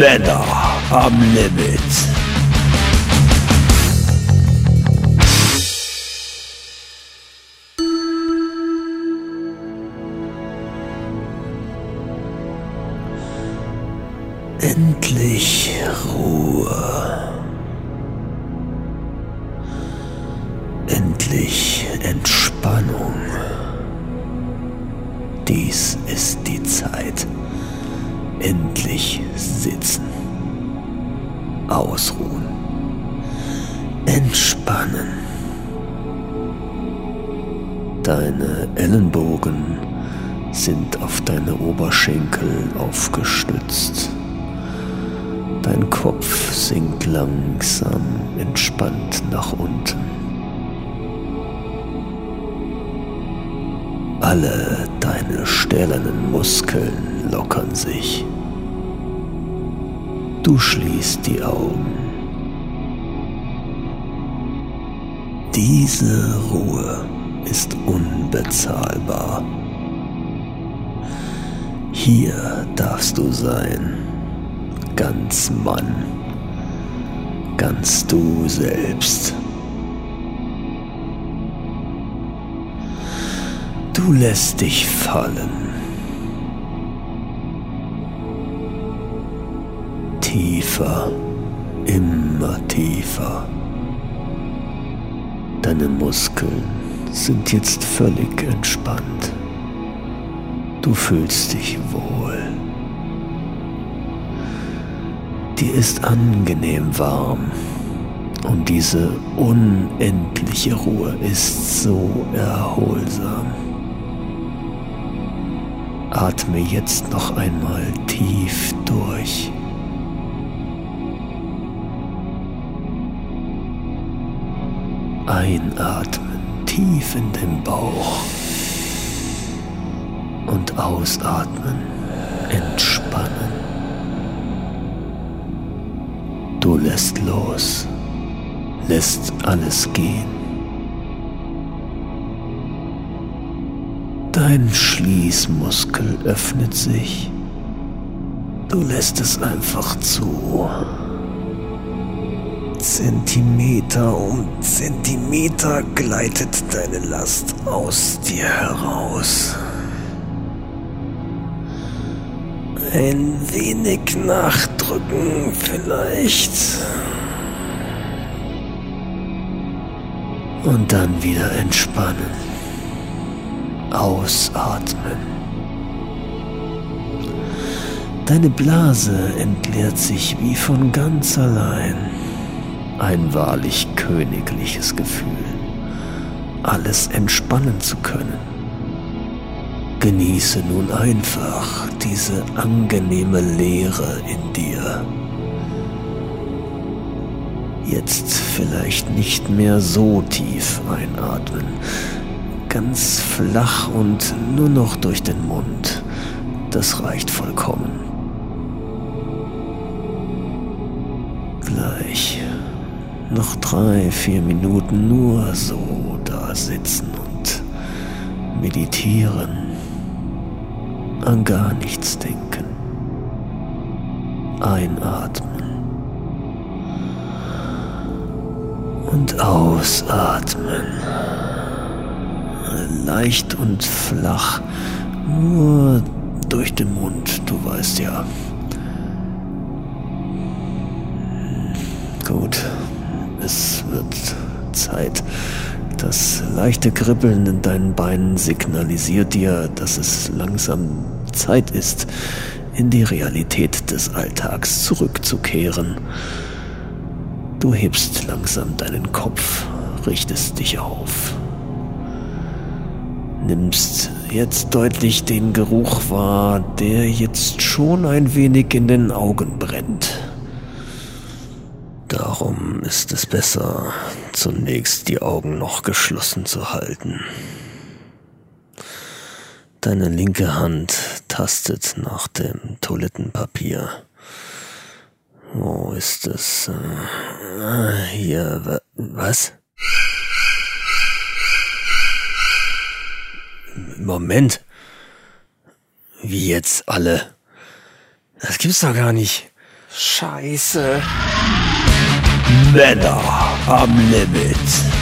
Männer am Limit. Endlich Ruhe. Endlich Entspannung. Dies ist die Zeit. Endlich sitzen. Ausruhen. Entspannen. Deine Ellenbogen sind auf deine Oberschenkel aufgestützt. Dein Kopf sinkt langsam entspannt nach unten. Alle deine stählernen Muskeln lockern sich. Du schließt die Augen. Diese Ruhe ist unbezahlbar. Hier darfst du sein, ganz Mann, ganz du selbst. Du lässt dich fallen. Tiefer, immer tiefer. Deine Muskeln sind jetzt völlig entspannt. Du fühlst dich wohl. Dir ist angenehm warm und diese unendliche Ruhe ist so erholsam. Atme jetzt noch einmal tief durch. Einatmen tief in den Bauch und ausatmen, entspannen. Du lässt los, lässt alles gehen. Dein Schließmuskel öffnet sich. Du lässt es einfach zu. Zentimeter um Zentimeter gleitet deine Last aus dir heraus. Ein wenig nachdrücken vielleicht. Und dann wieder entspannen. Ausatmen. Deine Blase entleert sich wie von ganz allein. Ein wahrlich königliches Gefühl, alles entspannen zu können. Genieße nun einfach diese angenehme Leere in dir. Jetzt vielleicht nicht mehr so tief einatmen, ganz flach und nur noch durch den Mund. Das reicht vollkommen. Gleich noch drei, vier Minuten nur so da sitzen und meditieren, an gar nichts denken. Einatmen und ausatmen. Leicht und flach, nur durch den Mund, du weißt ja. Gut, es wird Zeit. Das leichte Kribbeln in deinen Beinen signalisiert dir, dass es langsam Zeit ist, in die Realität des Alltags zurückzukehren. Du hebst langsam deinen Kopf, richtest dich auf. Nimmst jetzt deutlich den Geruch wahr, der jetzt schon ein wenig in den Augen brennt. Darum ist es besser, zunächst die Augen noch geschlossen zu halten. Deine linke Hand tastet nach dem Toilettenpapier. Wo ist es? Ah, hier, was? Moment. Wie jetzt alle? Das gibt's doch gar nicht. Scheiße. Männer am Limit.